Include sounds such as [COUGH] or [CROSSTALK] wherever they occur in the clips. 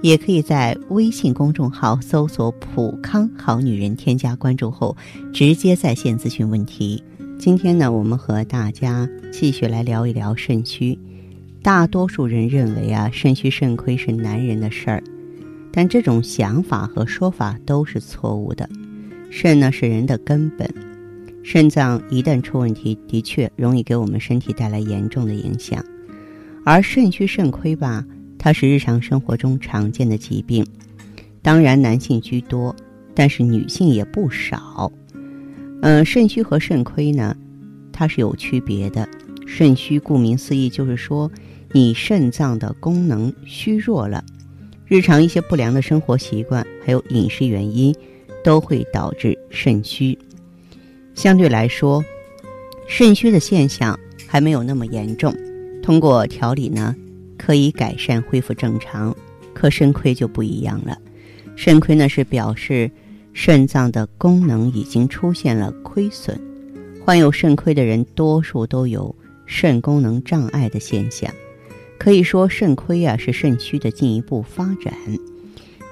也可以在微信公众号搜索“普康好女人”，添加关注后直接在线咨询问题。今天呢，我们和大家继续来聊一聊肾虚。大多数人认为啊，肾虚肾亏是男人的事儿，但这种想法和说法都是错误的。肾呢是人的根本，肾脏一旦出问题，的确容易给我们身体带来严重的影响。而肾虚肾亏吧。它是日常生活中常见的疾病，当然男性居多，但是女性也不少。嗯，肾虚和肾亏呢，它是有区别的。肾虚顾名思义就是说，你肾脏的功能虚弱了，日常一些不良的生活习惯还有饮食原因，都会导致肾虚。相对来说，肾虚的现象还没有那么严重，通过调理呢。可以改善恢复正常，可肾亏就不一样了。肾亏呢是表示肾脏的功能已经出现了亏损，患有肾亏的人多数都有肾功能障碍的现象。可以说肾亏啊是肾虚的进一步发展。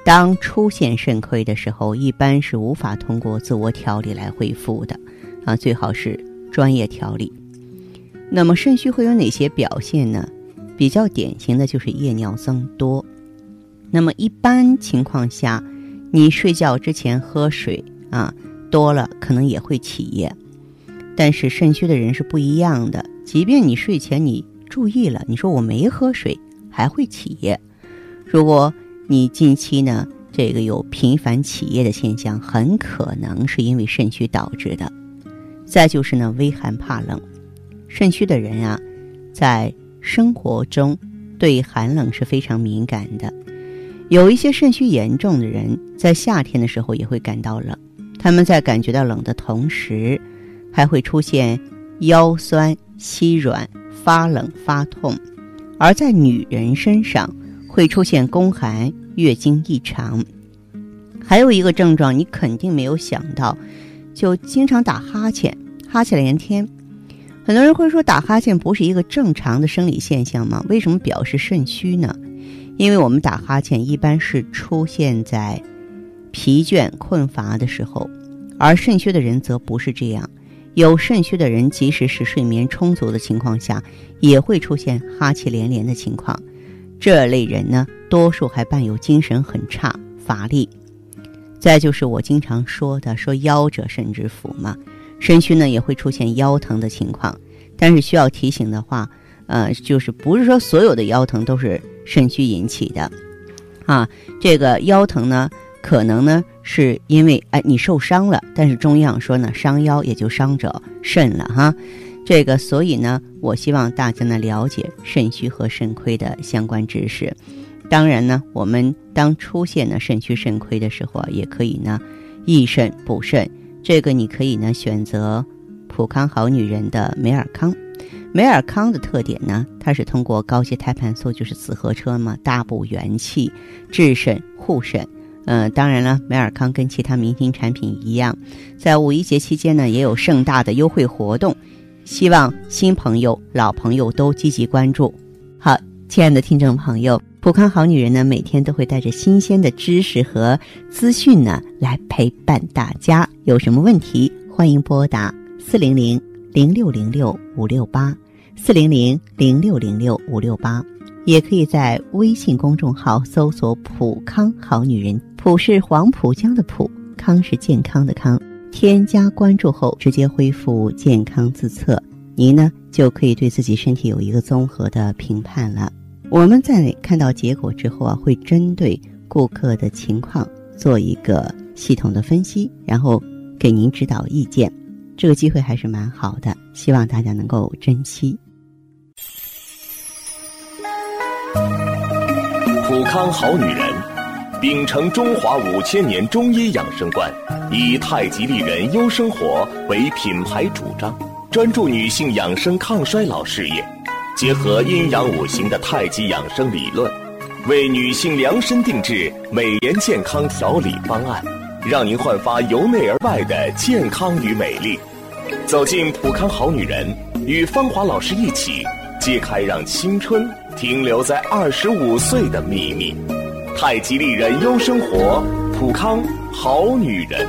当出现肾亏的时候，一般是无法通过自我调理来恢复的，啊，最好是专业调理。那么肾虚会有哪些表现呢？比较典型的就是夜尿增多，那么一般情况下，你睡觉之前喝水啊多了，可能也会起夜。但是肾虚的人是不一样的，即便你睡前你注意了，你说我没喝水还会起夜。如果你近期呢这个有频繁起夜的现象，很可能是因为肾虚导致的。再就是呢微寒怕冷，肾虚的人啊在。生活中对寒冷是非常敏感的，有一些肾虚严重的人在夏天的时候也会感到冷，他们在感觉到冷的同时，还会出现腰酸膝软、发冷发痛；而在女人身上会出现宫寒、月经异常，还有一个症状你肯定没有想到，就经常打哈欠，哈欠连天。很多人会说打哈欠不是一个正常的生理现象吗？为什么表示肾虚呢？因为我们打哈欠一般是出现在疲倦困乏的时候，而肾虚的人则不是这样。有肾虚的人，即使是睡眠充足的情况下，也会出现哈气连连的情况。这类人呢，多数还伴有精神很差、乏力。再就是我经常说的，说腰者肾之府嘛。肾虚呢也会出现腰疼的情况，但是需要提醒的话，呃，就是不是说所有的腰疼都是肾虚引起的，啊，这个腰疼呢，可能呢是因为哎你受伤了，但是中药说呢伤腰也就伤者肾了哈，这个所以呢，我希望大家呢了解肾虚和肾亏的相关知识，当然呢，我们当出现呢肾虚肾亏的时候啊，也可以呢益肾补肾。这个你可以呢选择普康好女人的美尔康，美尔康的特点呢，它是通过高阶胎盘素，就是紫河车嘛，大补元气、治肾护肾。嗯，当然了，美尔康跟其他明星产品一样，在五一节期间呢，也有盛大的优惠活动，希望新朋友、老朋友都积极关注。好，亲爱的听众朋友。普康好女人呢，每天都会带着新鲜的知识和资讯呢，来陪伴大家。有什么问题，欢迎拨打四零零零六零六五六八四零零零六零六五六八，也可以在微信公众号搜索“普康好女人”，普是黄浦江的浦，康是健康的康。添加关注后，直接恢复健康自测，您呢就可以对自己身体有一个综合的评判了。我们在看到结果之后啊，会针对顾客的情况做一个系统的分析，然后给您指导意见。这个机会还是蛮好的，希望大家能够珍惜。普康好女人，秉承中华五千年中医养生观，以太极丽人优生活为品牌主张，专注女性养生抗衰老事业，结合阴阳五行的太极养生理论，为女性量身定制美颜健康调理方案，让您焕发由内而外的健康与美丽。走进普康好女人，与芳华老师一起揭开让青春停留在二十五岁的秘密。太极丽人优生活，普康好女人。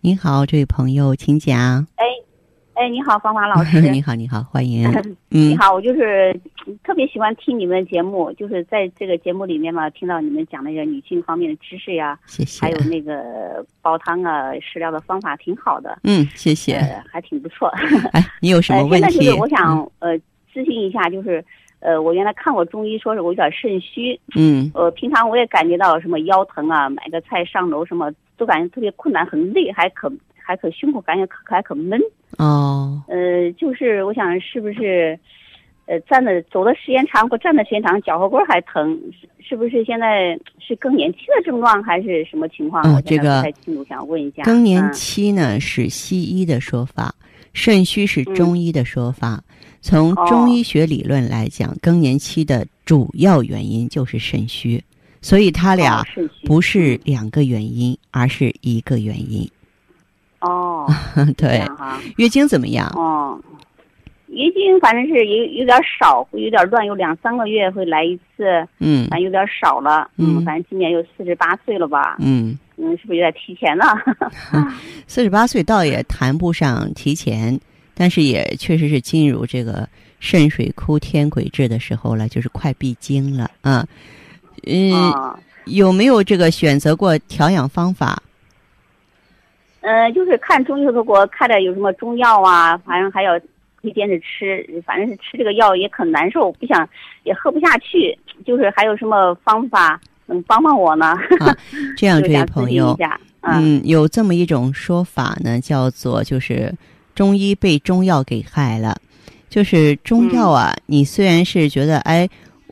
您好，这位朋友，请讲。哎，哎，你好，芳华老师。[LAUGHS] 你好，你好，欢迎。[LAUGHS] 嗯，你好，我就是特别喜欢听你们的节目，就是在这个节目里面嘛，听到你们讲那个女性方面的知识呀，谢谢。还有那个煲汤啊、食疗的方法，挺好的。嗯，谢谢。还挺不错。[LAUGHS] 哎，你有什么问题？现在就是我想呃。咨询一下，就是，呃，我原来看过中医，说是我有点肾虚，嗯，呃，平常我也感觉到什么腰疼啊，买个菜上楼什么都感觉特别困难，很累，还可还可胸口感觉可还可闷，哦，呃，就是我想是不是，呃，站的走的时间长或站的时间长，脚后跟还疼，是是不是现在是更年期的症状还是什么情况？嗯，这个不太清楚，想问一下。更年期呢是西医的说法，肾虚是中医的说法。从中医学理论来讲，更年期的主要原因就是肾虚，所以他俩不是两个原因，而是一个原因。哦，[LAUGHS] 对，月经怎么样？哦，月经反正是有有点少，会有点乱，有两三个月会来一次。嗯，反正有点少了。嗯，反正今年有四十八岁了吧？嗯嗯，是不是有点提前了？[LAUGHS] 四十八岁倒也谈不上提前。但是也确实是进入这个肾水枯天癸至的时候了，就是快闭经了啊。嗯，有没有这个选择过调养方法？嗯，就是看中医的时候给我开的有什么中药啊，反正还要推荐着吃，反正是吃这个药也很难受，不想也喝不下去，就是还有什么方法能帮帮我呢？这样，这位朋友，[LAUGHS] 嗯，有这么一种说法呢，叫做就是。中医被中药给害了，就是中药啊。你虽然是觉得，哎，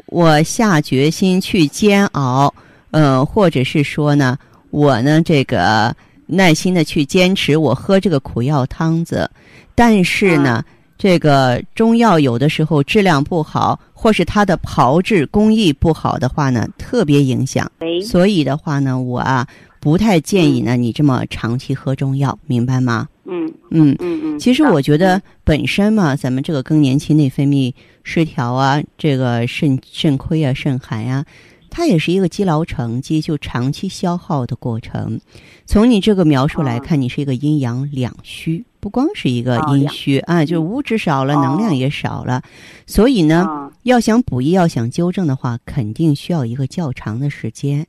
我下决心去煎熬，呃，或者是说呢，我呢这个耐心的去坚持，我喝这个苦药汤子，但是呢，这个中药有的时候质量不好，或是它的炮制工艺不好的话呢，特别影响。所以的话呢，我啊不太建议呢你这么长期喝中药，明白吗？嗯嗯嗯嗯，其实我觉得本身嘛，咱们这个更年期内分泌失调啊，这个肾肾亏啊、肾寒呀，它也是一个积劳成疾、就长期消耗的过程。从你这个描述来看，你是一个阴阳两虚，不光是一个阴虚啊，就是物质少了，能量也少了。所以呢，要想补益、要想纠正的话，肯定需要一个较长的时间。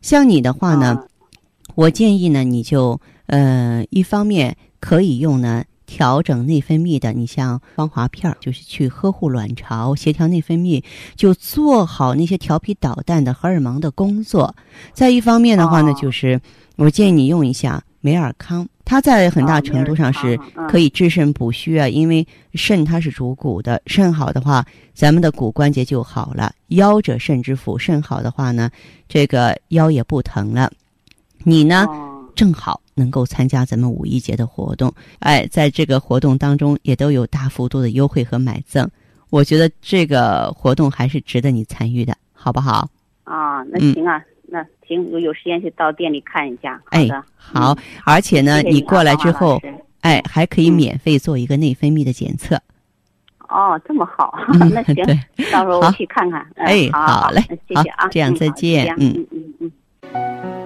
像你的话呢，我建议呢，你就呃，一方面。可以用呢，调整内分泌的，你像芳华片儿，就是去呵护卵巢、协调内分泌，就做好那些调皮捣蛋的荷尔蒙的工作。再一方面的话呢，就是我建议你用一下美尔康，它在很大程度上是可以治肾补虚啊，因为肾它是主骨的，肾好的话，咱们的骨关节就好了。腰者肾之府，肾好的话呢，这个腰也不疼了。你呢？正好能够参加咱们五一节的活动，哎，在这个活动当中也都有大幅度的优惠和买赠，我觉得这个活动还是值得你参与的，好不好？啊，那行啊，那行，我有时间去到店里看一下。哎，好，而且呢，你过来之后，哎，还可以免费做一个内分泌的检测。哦，这么好，[LAUGHS] 那行，到时候我去看看。哎，好嘞，谢谢啊，这样再见，嗯嗯嗯嗯。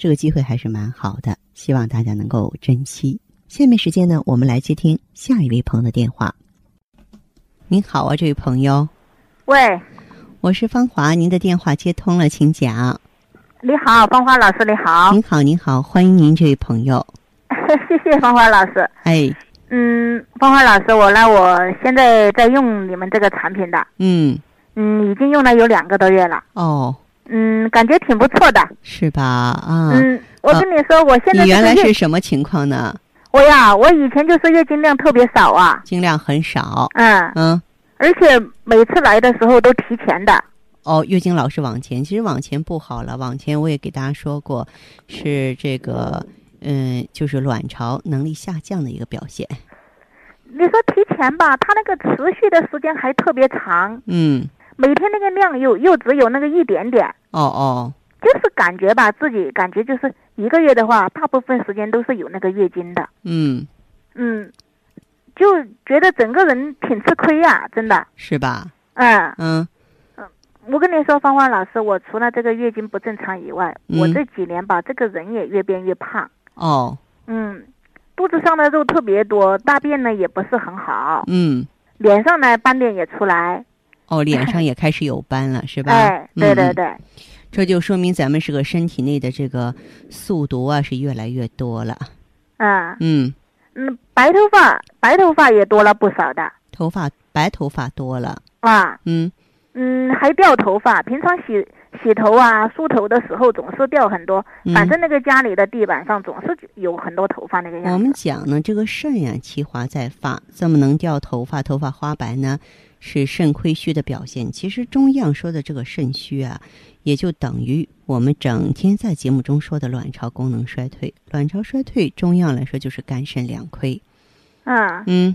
这个机会还是蛮好的，希望大家能够珍惜。下面时间呢，我们来接听下一位朋友的电话。您好啊，这位朋友。喂。我是芳华，您的电话接通了，请讲。你好，芳华老师，你好。您好，您好，欢迎您这位朋友。[LAUGHS] 谢谢芳华老师。哎。嗯，芳华老师，我呢，我现在在用你们这个产品的。嗯。嗯，已经用了有两个多月了。哦。嗯，感觉挺不错的。是吧？啊。嗯，我跟你说，我现在。你原来是什么情况呢？我呀，我以前就是月经量特别少啊。经量很少。嗯。嗯。而且每次来的时候都提前的。哦，月经老是往前，其实往前不好了。往前我也给大家说过，是这个，嗯，就是卵巢能力下降的一个表现。你说提前吧，它那个持续的时间还特别长。嗯。每天那个量又又只有那个一点点。哦哦。就是感觉吧，自己感觉就是一个月的话，大部分时间都是有那个月经的。嗯。嗯。就觉得整个人挺吃亏呀，真的是吧？嗯嗯嗯，我跟你说，芳芳老师，我除了这个月经不正常以外，我这几年吧，这个人也越变越胖。哦。嗯，肚子上的肉特别多，大便呢也不是很好。嗯。脸上呢斑点也出来。哦，[LAUGHS] 脸上也开始有斑了，是吧？哎，对对对。这就说明咱们这个身体内的这个宿毒啊是越来越多了。嗯。嗯。嗯，白头发，白头发也多了不少的。头发白头发多了啊，嗯嗯，还掉头发。平常洗洗头啊、梳头的时候总是掉很多，反正那个家里的地板上总是有很多头发那个样子。我们讲呢，这个肾呀，其华在发，怎么能掉头发，头发花白呢，是肾亏虚的表现。其实中医上说的这个肾虚啊。也就等于我们整天在节目中说的卵巢功能衰退。卵巢衰退，中药来说就是肝肾两亏。啊嗯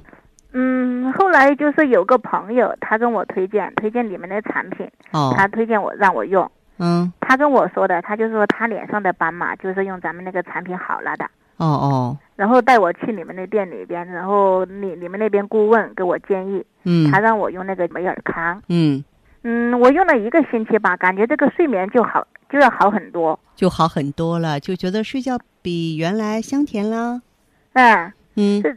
嗯，后来就是有个朋友，他跟我推荐推荐你们的产品。哦。他推荐我让我用。嗯。他跟我说的，他就说他脸上的斑嘛，就是用咱们那个产品好了的。哦哦。然后带我去你们那店里边，然后你你们那边顾问给我建议。嗯。他让我用那个美尔康。嗯。嗯，我用了一个星期吧，感觉这个睡眠就好，就要好很多，就好很多了，就觉得睡觉比原来香甜了。哎，嗯，这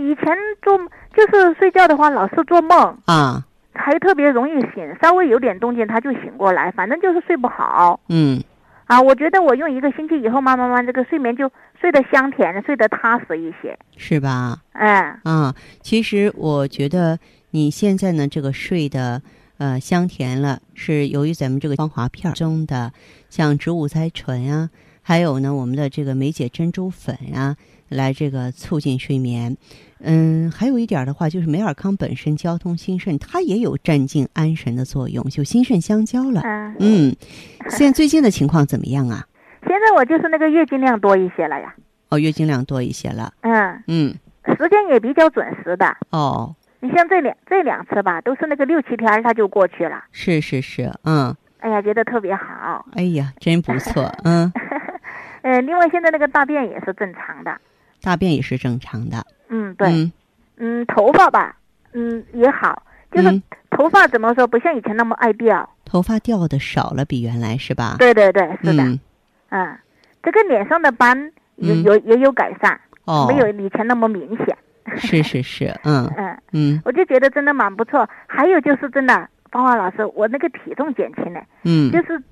以前做就是睡觉的话，老是做梦啊，还特别容易醒，稍微有点动静他就醒过来，反正就是睡不好。嗯，啊，我觉得我用一个星期以后，慢慢慢这个睡眠就睡得香甜，睡得踏实一些，是吧？哎，啊，其实我觉得你现在呢，这个睡的。呃，香甜了，是由于咱们这个芳华片中的像植物甾醇啊，还有呢我们的这个梅解珍珠粉啊，来这个促进睡眠。嗯，还有一点的话，就是梅尔康本身交通心肾，它也有镇静安神的作用，就心肾相交了。嗯，[LAUGHS] 现在最近的情况怎么样啊？现在我就是那个月经量多一些了呀。哦，月经量多一些了。嗯嗯，时间也比较准时的。哦。你像这两这两次吧，都是那个六七天它就过去了。是是是，嗯。哎呀，觉得特别好。哎呀，真不错，嗯。[LAUGHS] 呃，另外现在那个大便也是正常的。大便也是正常的。嗯，对。嗯，头发吧，嗯，也好，就是头发怎么说，不像以前那么爱掉。头发掉的少了，比原来是吧？对对对，是的。嗯，嗯，这个脸上的斑有嗯有也有改善，哦，没有以前那么明显。是是是，嗯 [LAUGHS] 嗯，嗯我就觉得真的蛮不错。还有就是真的，芳华老师，我那个体重减轻了，嗯，就是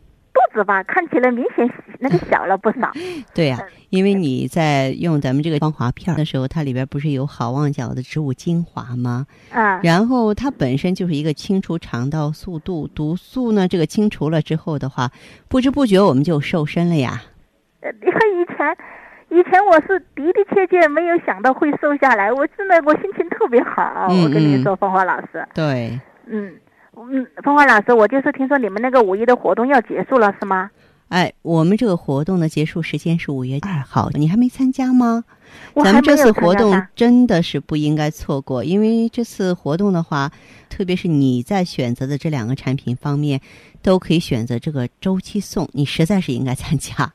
肚子吧看起来明显那个小了不少。[LAUGHS] 对呀、因为你在用咱们这个芳华片儿的时候，它里边不是有好望角的植物精华吗？嗯，然后它本身就是一个清除肠道速度毒素呢，这个清除了之后的话，不知不觉我们就瘦身了呀。呃你看以前。以前我是的的确确没有想到会瘦下来，我真的我心情特别好。嗯我跟你嗯说，芳华老师，对，嗯嗯，芳华老师，我就是听说你们那个五一的活动要结束了，是吗？哎，我们这个活动的结束时间是五月二号，你还没参加吗？咱们这次活动真的是不应该错过，因为这次活动的话，特别是你在选择的这两个产品方面，都可以选择这个周期送，你实在是应该参加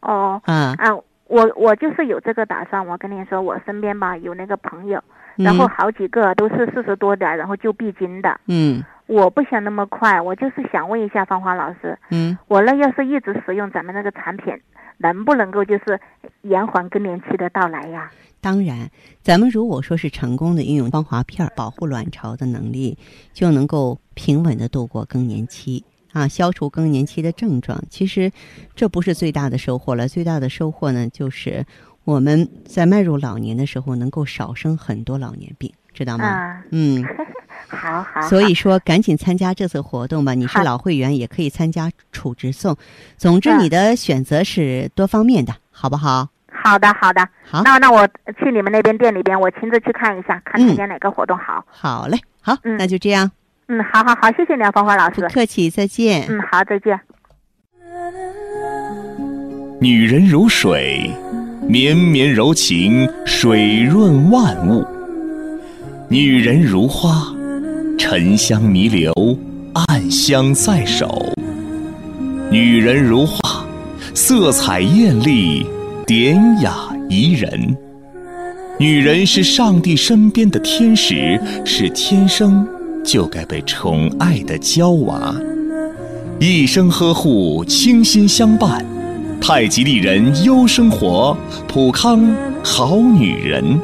哦啊。啊，我我就是有这个打算。我跟你说，我身边吧有那个朋友，然后嗯好几个都是四十多的，然后就闭经的。嗯我不想那么快，我就是想问一下芳华老师，嗯，我呢要是一直使用咱们那个产品，能不能够就是延缓更年期的到来呀？当然，咱们如果说是成功的运用芳华片保护卵巢的能力，就能够平稳的度过更年期啊，消除更年期的症状。其实，这不是最大的收获了，最大的收获呢，就是我们在迈入老年的时候，能够少生很多老年病，知道吗？啊，嗯，[LAUGHS] 好好。所以说赶紧参加这次活动吧。你是老会员，也可以参加储值送。总之，嗯你的选择是多方面的，好不好？好的好的，好，那那我去你们那边店里边，我亲自去看一下，看嗯参加哪个活动好。好嘞，好，嗯那就这样，嗯，好好好，谢谢你啊，芳华老不师。客气，再见。嗯，好，再见。女人如水，绵绵柔情，水润万物；女人如花，沉香弥留，暗香在手；女人如画，色彩艳丽，典雅宜人。女人是上帝身边的天使，是天生就该被宠爱的娇娃。一生呵护，倾心相伴。太极丽人优生活，普康好女人。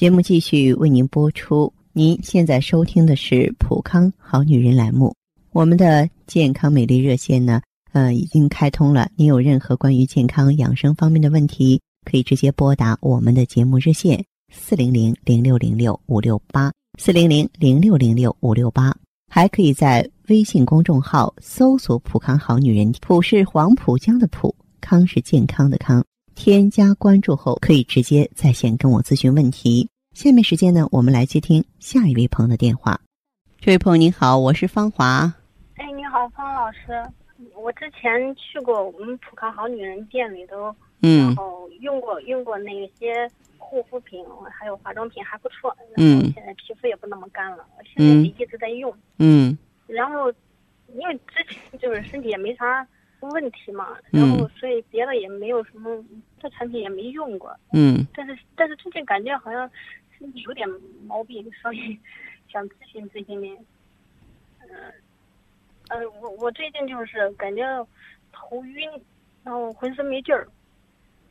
节目继续为您播出。您现在收听的是《普康好女人》栏目。我们的健康美丽热线呢，呃，已经开通了。您有任何关于健康养生方面的问题，可以直接拨打我们的节目热线四零零零六零六五六八四零零零六零六五六八，还可以在微信公众号搜索“普康好女人”，普是黄浦江的浦，康是健康的康。添加关注后，可以直接在线跟我咨询问题。下面时间呢，我们来接听下一位朋友的电话。这位朋友您好，我是芳华。哎，你好，方老师，我之前去过我们普康好女人店里头，嗯然后用过用过那些护肤品，还有化妆品还不错。嗯现在皮肤也不那么干了，我现在一直在用。嗯然后因为之前就是身体也没啥问题嘛，嗯然后所以别的也没有什么，这产品也没用过。嗯但是但是最近感觉好像身体有点毛病，所以 [LAUGHS] 想咨询咨询您。嗯、呃，我我最近就是感觉头晕，然后浑身没劲儿，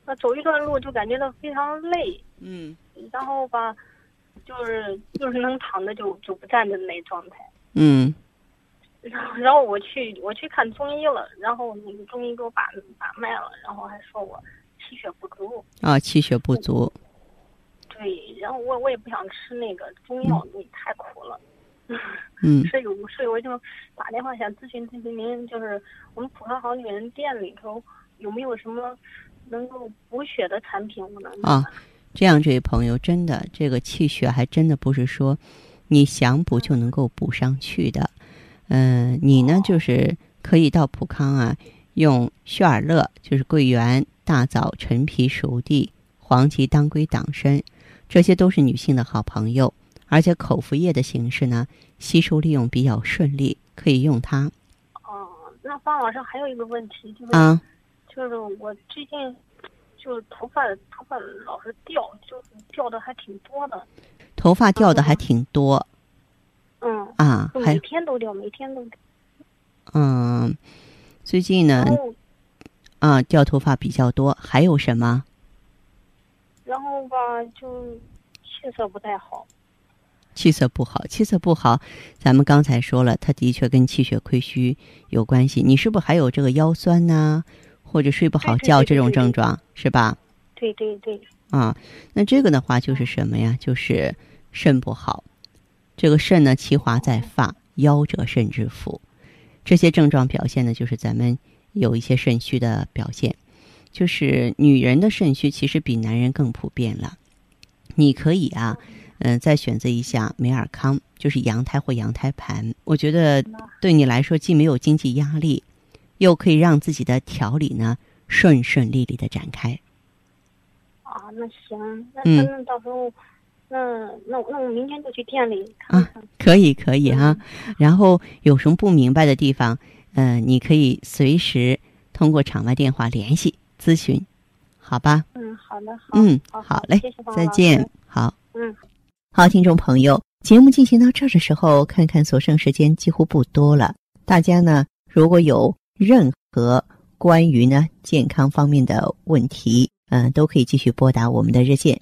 那走一段路就感觉到非常累，嗯然后吧，就是就是能躺着就就不站着的那状态。嗯然 [LAUGHS] 后然后我去我去看中医了，然后那个中医给我把把脉了，然后还说我气血不足。啊，气血不足。对，然后我我也不想吃那个中药，那太苦了。嗯 [LAUGHS] 所以我所以我就打电话想咨询咨询您，就是我们普康好女人店里头有没有什么能够补血的产品？我能啊，这样这位朋友真的这个气血还真的不是说你想补就能够补上去的。嗯、你呢就是可以到普康啊，用血尔乐，就是桂圆、大枣、陈皮、熟地、黄芪、当归、党参，这些都是女性的好朋友，而且口服液的形式呢，吸收利用比较顺利，可以用它哦、那方老师还有一个问题就是、啊。就是我最近就是头发头发老是掉，就是掉的还挺多的。头发掉的还挺多，嗯，啊，还每天都掉，每天都掉。嗯，最近呢，啊，掉头发比较多，还有什么？然后吧，就气色不太好。气色不好，气色不好，咱们刚才说了，它的确跟气血亏虚有关系。你是不是还有这个腰酸呐，或者睡不好觉这种症状，是吧？对对对。啊，那这个的话就是什么呀？就是肾不好。这个肾呢，其华在发，腰者肾之府。这些症状表现呢就是咱们有一些肾虚的表现。就是女人的肾虚其实比男人更普遍了。你可以啊。嗯，再选择一下美尔康，就是羊胎或羊胎盘。我觉得对你来说，既没有经济压力，又可以让自己的调理呢顺顺利利的展开。啊，那行，那那到时候，那那那我明天就去店里看看。可以可以哈，然后有什么不明白的地方，嗯，你可以随时通过场外电话联系咨询，好吧？嗯，好的，好，嗯，好嘞，再见，好，嗯。好，听众朋友，节目进行到这儿的时候，看看所剩时间几乎不多了。大家呢，如果有任何关于呢健康方面的问题，嗯，都可以继续拨打我们的热线